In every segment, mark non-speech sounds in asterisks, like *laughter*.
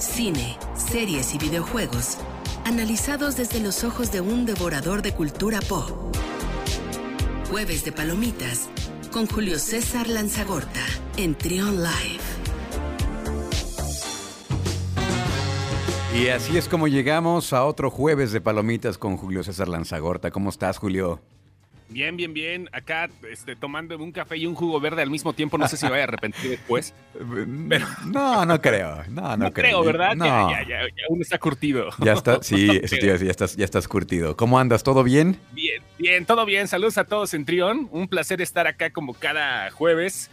cine, series y videojuegos, analizados desde los ojos de un devorador de cultura pop. Jueves de Palomitas con Julio César Lanzagorta en Trion Live. Y así es como llegamos a otro jueves de Palomitas con Julio César Lanzagorta. ¿Cómo estás, Julio? Bien, bien, bien. Acá este, tomando un café y un jugo verde al mismo tiempo. No sé si voy a arrepentir después. *laughs* Pero... No, no creo. No, no, creo. ¿verdad? No. Ya, ya, ya, uno está curtido. Ya está, sí, *laughs* eso te iba a decir, ya estás, ya estás curtido. ¿Cómo andas? ¿Todo bien? Bien, bien, todo bien. Saludos a todos en Trión. Un placer estar acá como cada jueves.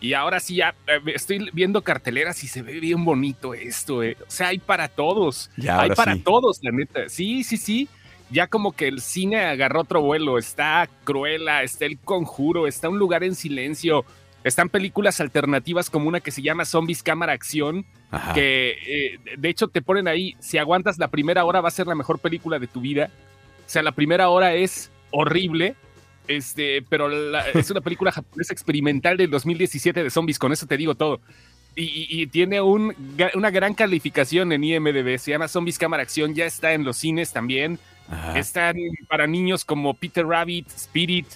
Y ahora sí, ya eh, estoy viendo carteleras y se ve bien bonito esto. Eh. O sea, hay para todos. Ya, hay para sí. todos, la neta. Sí, sí, sí ya como que el cine agarró otro vuelo. Está Cruella, está El Conjuro, está Un lugar en silencio. Están películas alternativas como una que se llama Zombies Cámara Acción, Ajá. que eh, de hecho te ponen ahí, si aguantas la primera hora va a ser la mejor película de tu vida. O sea, la primera hora es horrible, este, pero la, *laughs* es una película japonesa experimental del 2017 de zombies, con eso te digo todo. Y, y, y tiene un, una gran calificación en IMDB, se llama Zombies Cámara Acción, ya está en los cines también. Ajá. Están para niños como Peter Rabbit, Spirit.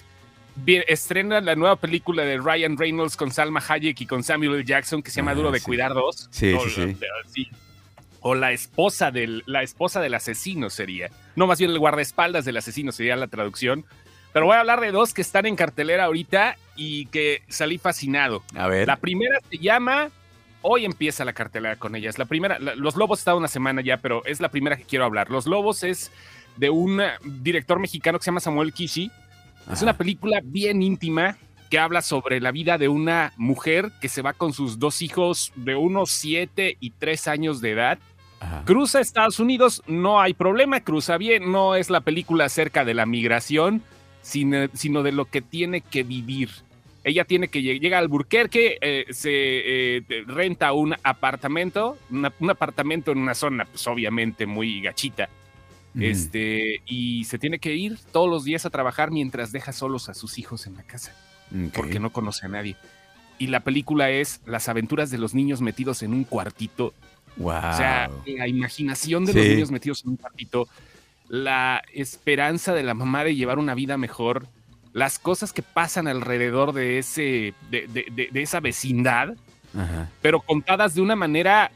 Estrena la nueva película de Ryan Reynolds con Salma Hayek y con Samuel L. Jackson que se llama Ah, Duro de sí. Cuidar 2. Sí, o, sí, sí. sí. O la esposa del la esposa del asesino sería. No, más bien el guardaespaldas del asesino sería la traducción. Pero voy a hablar de dos que están en cartelera ahorita y que salí fascinado. A ver. La primera se llama. Hoy empieza la cartelera con ellas. La primera, la- Los Lobos está una semana ya, pero es la primera que quiero hablar. Los Lobos es de un director mexicano que se llama Samuel Kishi. Es una película bien íntima que habla sobre la vida de una mujer que se va con sus dos hijos de unos 7 y 3 años de edad. Ajá. Cruza a Estados Unidos, no hay problema, cruza bien. No es la película acerca de la migración, sino, sino de lo que tiene que vivir. Ella tiene que lleg- llega al Burquerque, eh, se eh, renta un apartamento, una- un apartamento en una zona, pues obviamente muy gachita. Este, y se tiene que ir todos los días a trabajar mientras deja solos a sus hijos en la casa, porque no conoce a nadie. Y la película es las aventuras de los niños metidos en un cuartito. Wow. O sea, la imaginación de los niños metidos en un cuartito, la esperanza de la mamá de llevar una vida mejor, las cosas que pasan alrededor de ese, de, de- de- de esa vecindad, Ajá. pero contadas de una manera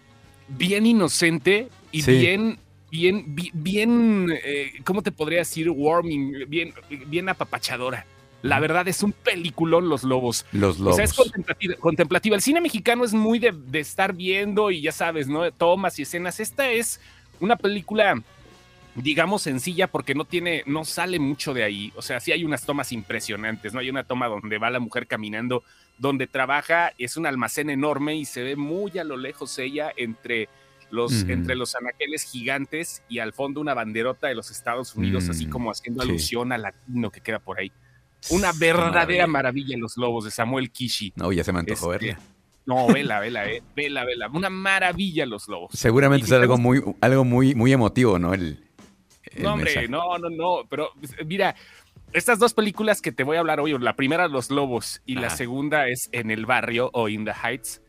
bien inocente y Sí. bien, bien, bi- bien, eh, ¿cómo te podría decir? Warming, bien, bien apapachadora. La verdad es un peliculón Los Lobos. Los O lobos. sea, es contemplativa, contemplativa. El cine mexicano es muy de, de estar viendo y ya sabes, ¿no? Tomas y escenas. Esta es una película, digamos, sencilla porque no tiene, no sale mucho de ahí. O sea, sí hay unas tomas impresionantes, ¿no? Hay una toma donde va la mujer caminando, donde trabaja, es un almacén enorme y se ve muy a lo lejos ella entre los, entre los anaqueles gigantes y al fondo una banderota de los Estados Unidos, así Mm, como haciendo sí. alusión al latino que queda por ahí. Una verdadera maravilla Los Lobos de Samuel Kishi. No, ya se me antojó Este, verla. No, vela, vela, eh. Vela, vela. Una maravilla Los Lobos. Seguramente es algo muy, algo muy, muy emotivo, ¿no? El, el No, hombre, mensaje. no, no, no. Pero mira, estas dos películas que te voy a hablar hoy, la primera Los Lobos y la segunda es En el Barrio o In the Heights.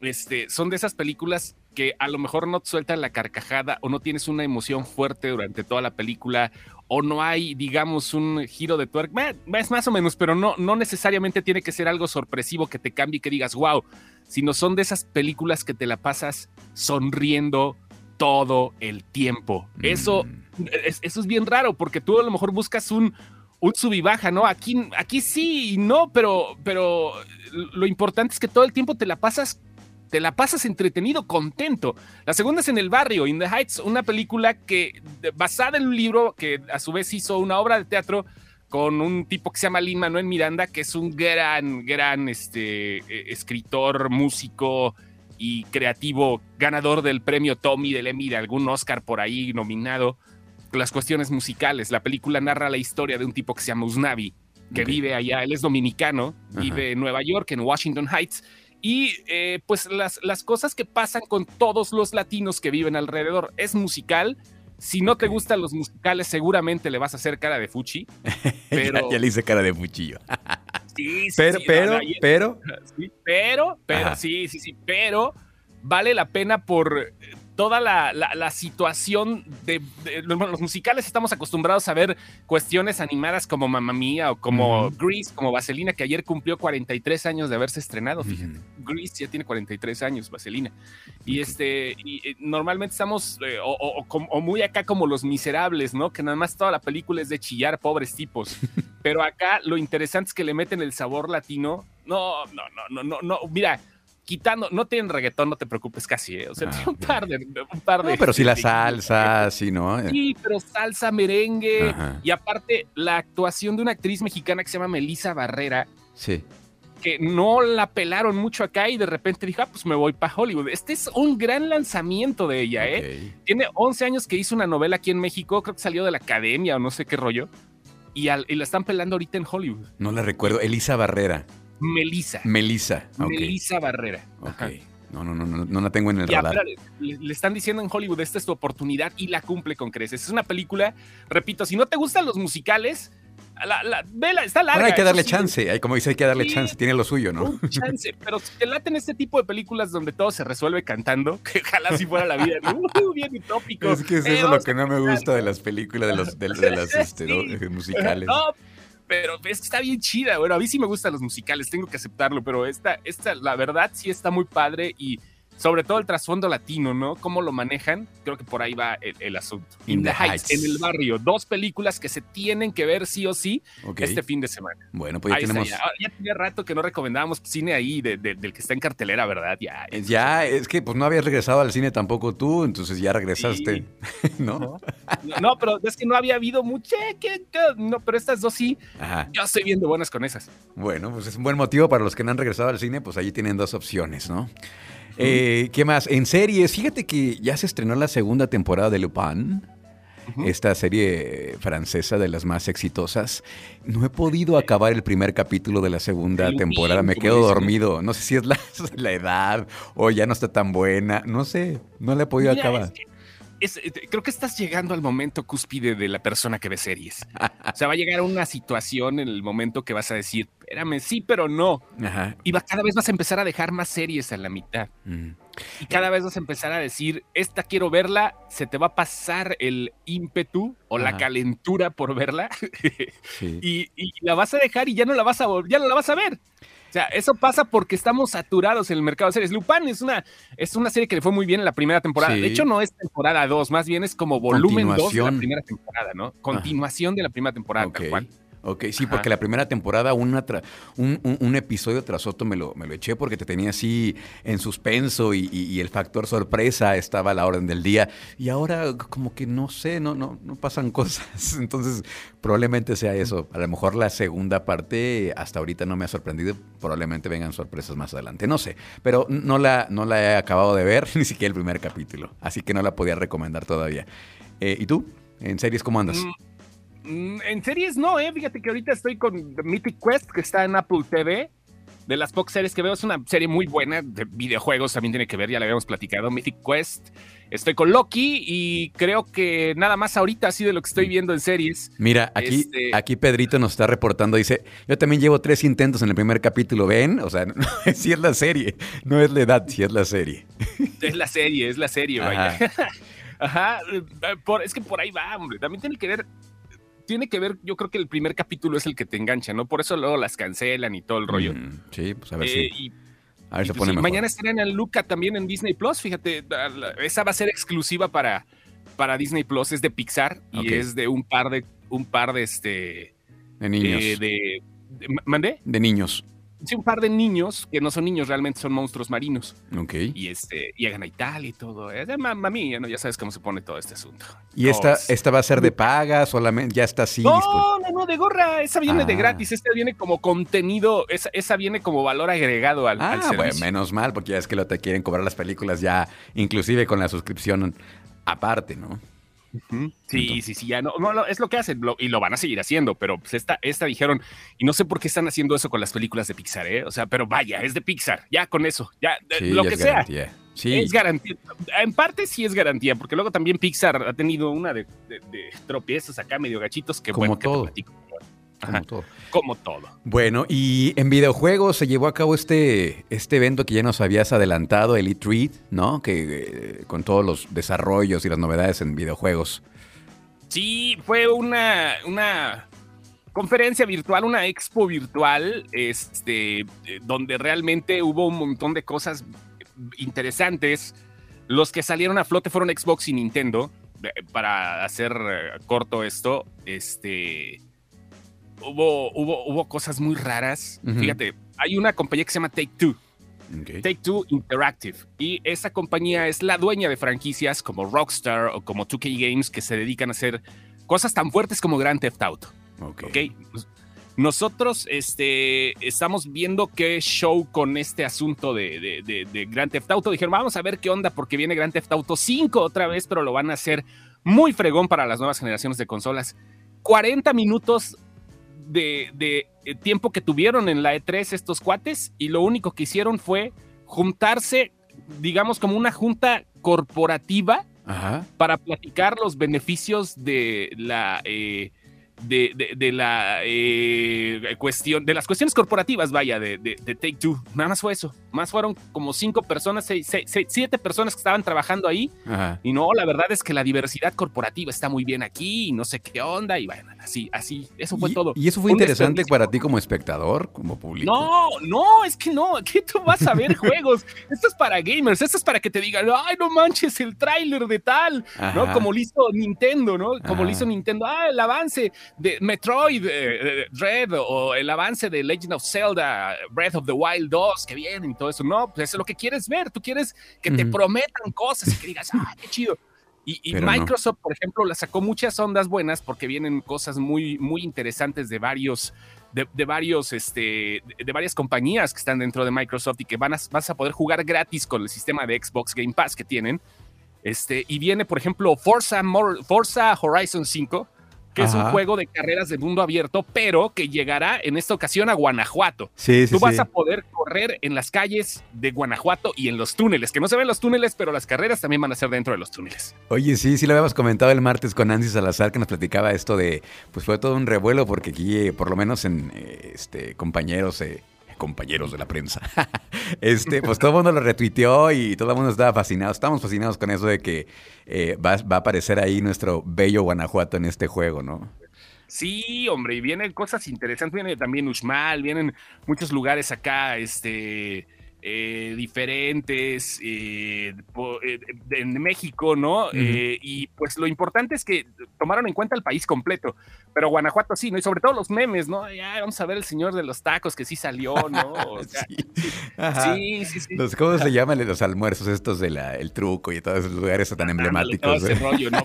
Este, son de esas películas que a lo mejor no te sueltan la carcajada o no tienes una emoción fuerte durante toda la película o no hay, digamos, un giro de tuerca. Es más o menos, pero no, no necesariamente tiene que ser algo sorpresivo que te cambie y que digas, wow, sino son de esas películas que te la pasas sonriendo todo el tiempo. Eso, Mm. es- eso es bien raro porque tú a lo mejor buscas un, un sub y baja, ¿no? Aquí, aquí sí y no, pero, pero lo importante es que todo el tiempo te la pasas te la pasas entretenido, contento. La segunda es En el barrio, In the Heights, una película que basada en un libro que a su vez hizo una obra de teatro con un tipo que se llama Lin Manuel Miranda, que es un gran, gran este, eh, escritor, músico y creativo, ganador del premio Tommy, del Emmy, de algún Oscar por ahí nominado. Las cuestiones musicales. La película narra la historia de un tipo que se llama Usnavi, que vive allá. Él es dominicano, Ajá. vive en Nueva York, en Washington Heights. Y eh, pues las, las cosas que pasan con todos los latinos que viven alrededor. Es musical. Si no te gustan los musicales, seguramente le vas a hacer cara de fuchi. *laughs* Pero, ya, ya le hice cara de cuchillo. *laughs* sí, sí, Pero, sí, pero, no, no, y- pero. Sí, pero, pero, Ajá. sí, sí, sí, pero vale la pena por, toda la, la, situación de, los musicales estamos acostumbrados a ver cuestiones animadas como Mamma Mía o como Grease, como Vaselina, que ayer cumplió 43 años de haberse estrenado, fíjate. Grease ya tiene 43 años, Vaselina. Y este, y, normalmente estamos eh, o, muy acá como los miserables, ¿no? Que nada más toda la película es de chillar, pobres tipos. *laughs* Pero acá lo interesante es que le meten el sabor latino. No, no, no, no, no, no. Mira, quitando, no tienen reggaetón, no te preocupes casi, ¿eh? O sea, ah, tiene un par de. Un par de pero sí la salsa, sí, ¿no? Sí, pero salsa, merengue. Y aparte, la actuación de una actriz mexicana que se llama Melissa Barrera. Sí. Que no la pelaron mucho acá y de repente dijo, ah, pues me voy para Hollywood. Este es un gran lanzamiento de ella, ¿eh? Tiene 11 años que hizo una novela aquí en México, creo que salió de la academia o no sé qué rollo. Y, y la están pelando ahorita en Hollywood. No la recuerdo, Elisa Barrera. Melissa. Melissa. Melissa Barrera. Ok. No, no, no, no, no la tengo en el radar. le, están diciendo en Hollywood, esta es tu oportunidad y la cumple con creces. Es una película, repito, si no te gustan los musicales, la, la, vela, está larga. hay que darle chance, hay, como dice, hay que darle chance, tiene lo suyo, ¿no? chance, *laughs* pero si te laten este tipo de películas donde todo se resuelve cantando, *laughs* que ojalá si fuera la vida, uh, *laughs* bien utópico. Es que es eso lo que no me gusta de las películas, de, los, de, las este, musicales. No, pero es que está bien chida. Bueno, a mí sí me gustan los musicales, tengo que aceptarlo, pero esta, esta, la verdad sí está muy padre y sobre todo el trasfondo latino, ¿no? Cómo lo manejan, creo que por ahí va el, asunto. In, the, Heights, en el barrio, dos películas que se tienen que ver sí o sí este fin de semana. Bueno, pues ya tenemos... Ya. ya. tenía rato que no recomendábamos cine ahí del que está en cartelera, ¿verdad? Ya, ya es que pues no habías regresado al cine tampoco tú, entonces ya regresaste, *laughs* ¿no? ¿no? pero es que no había habido mucho, no, pero estas dos sí, yo estoy viendo buenas con esas. Bueno, pues es un buen motivo para los que no han regresado al cine, pues allí tienen dos opciones, ¿no? Eh, ¿Qué más? En series, fíjate que ya se estrenó la segunda temporada de Lupin. Esta serie francesa de las más exitosas. No he podido acabar el primer capítulo de la segunda temporada. Me quedo dormido. No sé si es *laughs* la, edad o ya no está tan buena. No sé. No la he podido acabar. Eh, creo que estás llegando al momento cúspide de la persona que ve series. o sea, va a llegar a una situación en el momento que vas a decir, espérame, sí, pero no. Y va, cada vez vas a empezar a dejar más series a la mitad. Mm. Y cada vez vas a empezar a decir, esta quiero verla, se te va a pasar el ímpetu o la calentura por verla. *laughs* y, y, la vas a dejar y ya no la vas a ya no la vas a ver. O sea, eso pasa porque estamos saturados en el mercado de series. Lupin es una, es una serie que le fue muy bien en la primera temporada. De hecho, no es temporada 2, más bien es como volumen 2 de la primera temporada, ¿no? Continuación de la primera temporada, tal cual. Ok, sí, porque la primera temporada una un, un, episodio tras otro me lo, me lo eché porque te tenía así en suspenso y, el factor sorpresa estaba a la orden del día. Y ahora como que no sé, no, no, no pasan *laughs* cosas. Entonces probablemente sea eso. A lo mejor la segunda parte hasta ahorita no me ha sorprendido. Probablemente vengan sorpresas más adelante. No sé. Pero no la, no la he acabado de ver, *laughs* ni siquiera el primer capítulo. Así que no la podía recomendar todavía. Eh, ¿Y tú? ¿En series cómo andas? Mm, en series no, eh. Fíjate que ahorita estoy con Mythic Quest, que está en Apple TV. De las pocas series que veo, es una serie muy buena de videojuegos, también tiene que ver, ya la habíamos platicado. Mythic Quest. Estoy con Loki y creo que nada más ahorita así de lo que estoy viendo en series. Mira, aquí, este aquí Pedrito nos está reportando, dice, yo también llevo tres intentos en el primer capítulo, ¿ven? O sea, *laughs* si es la serie, no es la edad, si es la serie. Es la serie, es la serie, vaya. Ajá, *laughs* es que por ahí va, hombre. También tiene que ver tiene que ver, yo creo que el primer capítulo es el que te engancha, ¿no? Por eso luego las cancelan y todo el rollo. Mm, sí, pues a ver eh, si. a ver, se pues pone mejor. Mañana en Luca también en Disney Plus, fíjate, esa va a ser exclusiva para, para Disney Plus, es de Pixar y es de un par de, un par de este. De niños. Eh, de, ¿Mandé? De niños sí, un par de niños que no son niños, realmente son monstruos marinos. Ok. Y este, llegan a Italia y todo. Es de ¿no? Ya sabes cómo se pone todo este asunto. ¿Y esta, esta va a ser de paga? ¿Solamente ya está así? No, no, no, de gorra. Esa viene de ah. gratis. Esta viene como contenido. Esa, esa viene como valor agregado al, ah, Bueno, menos mal, porque ya es que lo te quieren cobrar las películas ya, inclusive con la suscripción aparte, ¿no? Sí, sí, sí, ya no, no, es lo que hacen y lo van a seguir haciendo, pero pues esta, esta dijeron, y no sé por qué están haciendo eso con las películas de Pixar, ¿eh? O sea, pero vaya, es de Pixar, ya con eso, ya, lo que sea. Sí. Es garantía. En parte sí es garantía, porque luego también Pixar ha tenido una de, tropiezos acá medio gachitos que Como todo. Como todo. Como todo. Bueno, y en videojuegos se llevó a cabo este, este evento que ya nos habías adelantado, el E3, ¿no? Que eh, con todos los desarrollos y las novedades en videojuegos. Sí, fue una, una conferencia virtual, una expo virtual, este, eh, donde realmente hubo un montón de cosas interesantes. Los que salieron a flote fueron Xbox y Nintendo. Para hacer eh, corto esto, este hubo, hubo, hubo cosas muy raras. Fíjate, hay una compañía que se llama Take Two. Take Two Interactive. Y esa compañía es la dueña de franquicias como Rockstar o como 2K Games que se dedican a hacer cosas tan fuertes como Grand Theft Auto. Okay. Nosotros este, estamos viendo qué show con este asunto de, de, Grand Theft Auto. Dijeron, vamos a ver qué onda porque viene Grand Theft Auto 5 otra vez, pero lo van a hacer muy fregón para las nuevas generaciones de consolas. 40 minutos de, eh, tiempo que tuvieron en la E3 estos cuates y lo único que hicieron fue juntarse, digamos, como una junta corporativa para platicar los beneficios de la... Eh, de, la eh, cuestión, de las cuestiones corporativas, vaya, de, Take Two. Nada más fue eso. Más fueron como cinco personas, seis, siete personas que estaban trabajando ahí. Y no, la verdad es que la diversidad corporativa está muy bien aquí y no sé qué onda. Y bueno, así, así, eso fue todo. ¿Y eso fue interesante para ti como espectador, como público? No, no, es que no, aquí tú vas a ver *laughs* juegos. Esto es para gamers, esto es para que te digan, ay, no manches el tráiler de tal, ¿no? Como lo hizo Nintendo, ¿no? Como lo hizo Nintendo, ah, el avance de Metroid eh, Red o el avance de Legend of Zelda, Breath of the Wild 2 que viene y todo eso. No, pues eso es lo que quieres ver. Tú quieres que te prometan cosas y que digas, ah, qué chido. Y, Microsoft, por ejemplo, la sacó muchas ondas buenas porque vienen cosas muy, muy interesantes de varios, de, varios, este, de, varias compañías que están dentro de Microsoft y que van a, vas a poder jugar gratis con el sistema de Xbox Game Pass que tienen. Este, y viene, por ejemplo, Forza, Forza Horizon 5, que es un juego de carreras de mundo abierto, pero que llegará en esta ocasión a Guanajuato. Sí, Tú vas a poder correr en las calles de Guanajuato y en los túneles, que no se ven los túneles, pero las carreras también van a ser dentro de los túneles. Oye, sí, sí lo habíamos comentado el martes con Nancy Salazar, que nos platicaba esto de, pues fue todo un revuelo, porque aquí, eh, por lo menos en eh, este, compañeros... Eh, compañeros de la prensa. *laughs* este, pues todo el mundo lo retuiteó y todo el mundo estaba fascinado. Estamos fascinados con eso de que eh, va, va, a aparecer ahí nuestro bello Guanajuato en este juego, ¿no? Sí, hombre, y vienen cosas interesantes. Viene también Uxmal, vienen muchos lugares acá, este eh, diferentes eh, eh, en México, ¿no? y pues lo importante es que tomaron en cuenta el país completo, pero Guanajuato sí, ¿no? Y sobre todo los memes, ¿no? Ya vamos a ver el señor de los tacos que sí salió, ¿no? *laughs* sí. sí. sí, Los, ¿Cómo se llaman los almuerzos estos del el truco y todos esos lugares tan emblemáticos? ese rollo, ¿no?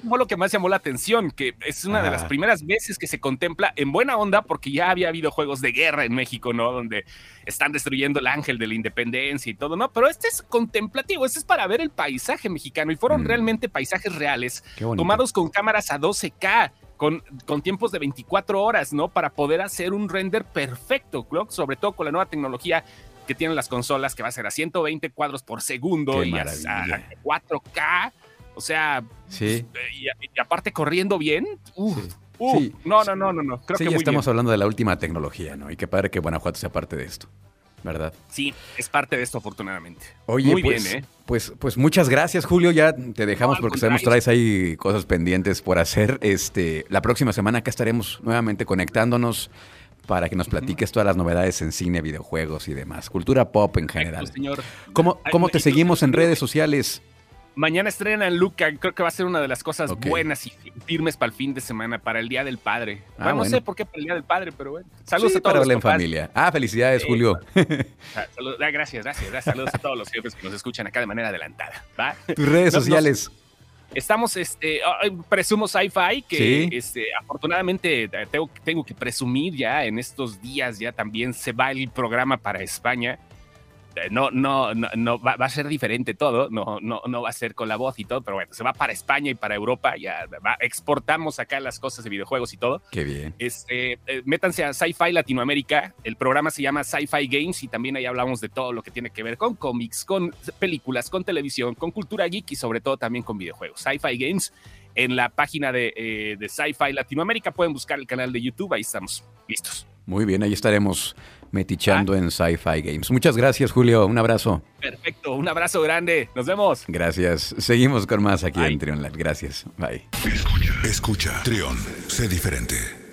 fue lo que más llamó la atención, que es una de las primeras veces que se contempla en buena onda, porque ya había habido juegos de guerra en México, ¿no? Donde están destruyendo el ángel de la independencia y todo, ¿no? Pero este es contemplativo, este es para ver el paisaje mexicano y fueron mm. realmente paisajes reales, tomados con cámaras a 12K. Con, con, tiempos de 24 horas, ¿no? Para poder hacer un render perfecto, sobre todo con la nueva tecnología que tienen las consolas, que va a ser a 120 cuadros por segundo y a, 4K. O sea, sí. y, aparte corriendo bien, uf, Uh, no, no, no, no, no. Creo sí, ya estamos hablando de la última tecnología, ¿no? Y qué padre que Guanajuato sea parte de esto. ¿Verdad? Sí, es parte de esto, afortunadamente. Oye, Muy pues, bien, ¿eh? Pues, pues muchas gracias, Julio. Ya te dejamos porque sabemos que traes ahí cosas pendientes por hacer. Este, la próxima semana acá estaremos nuevamente conectándonos para que nos platiques todas las novedades en cine, videojuegos y demás. Cultura pop en general. Señor. ¿Cómo, cómo te seguimos en redes sociales? Mañana estrenan Luca, creo que va a ser una de las cosas buenas y firmes para el fin de semana, para el Día del Padre. Ah, bueno, no sé por qué para el Día del Padre, pero bueno. Saludos a todos. Para en familia. Ah, felicidades, Julio. *laughs* Ah, ah, gracias, gracias, Saludos a todos los jefes que nos escuchan acá de manera adelantada. Tus redes sociales. estamos, este, presumo sci-fi, que este, afortunadamente tengo, tengo que presumir ya en estos días, ya también se va el programa para España. Eh, no, no, no, va, a ser diferente todo, no, no, no va a ser con la voz y todo, pero bueno, se va para España y para Europa, ya exportamos acá las cosas de videojuegos y todo. Qué bien. Este, eh, métanse a Sci-Fi Latinoamérica, el programa se llama Sci-Fi Games y también ahí hablamos de todo lo que tiene que ver con cómics, con películas, con televisión, con cultura geek y sobre todo también con videojuegos. Sci-Fi Games en la página de, eh, de Sci-Fi Latinoamérica. Pueden buscar el canal de YouTube, ahí estamos listos. Muy bien, ahí estaremos metichando ah. en Sci-Fi Games. Muchas gracias, Julio. Un abrazo. Perfecto, un abrazo grande. Nos vemos. Gracias. Seguimos con más aquí en Trion Live. Gracias. Bye. Escucha, escucha. Trion, sé diferente.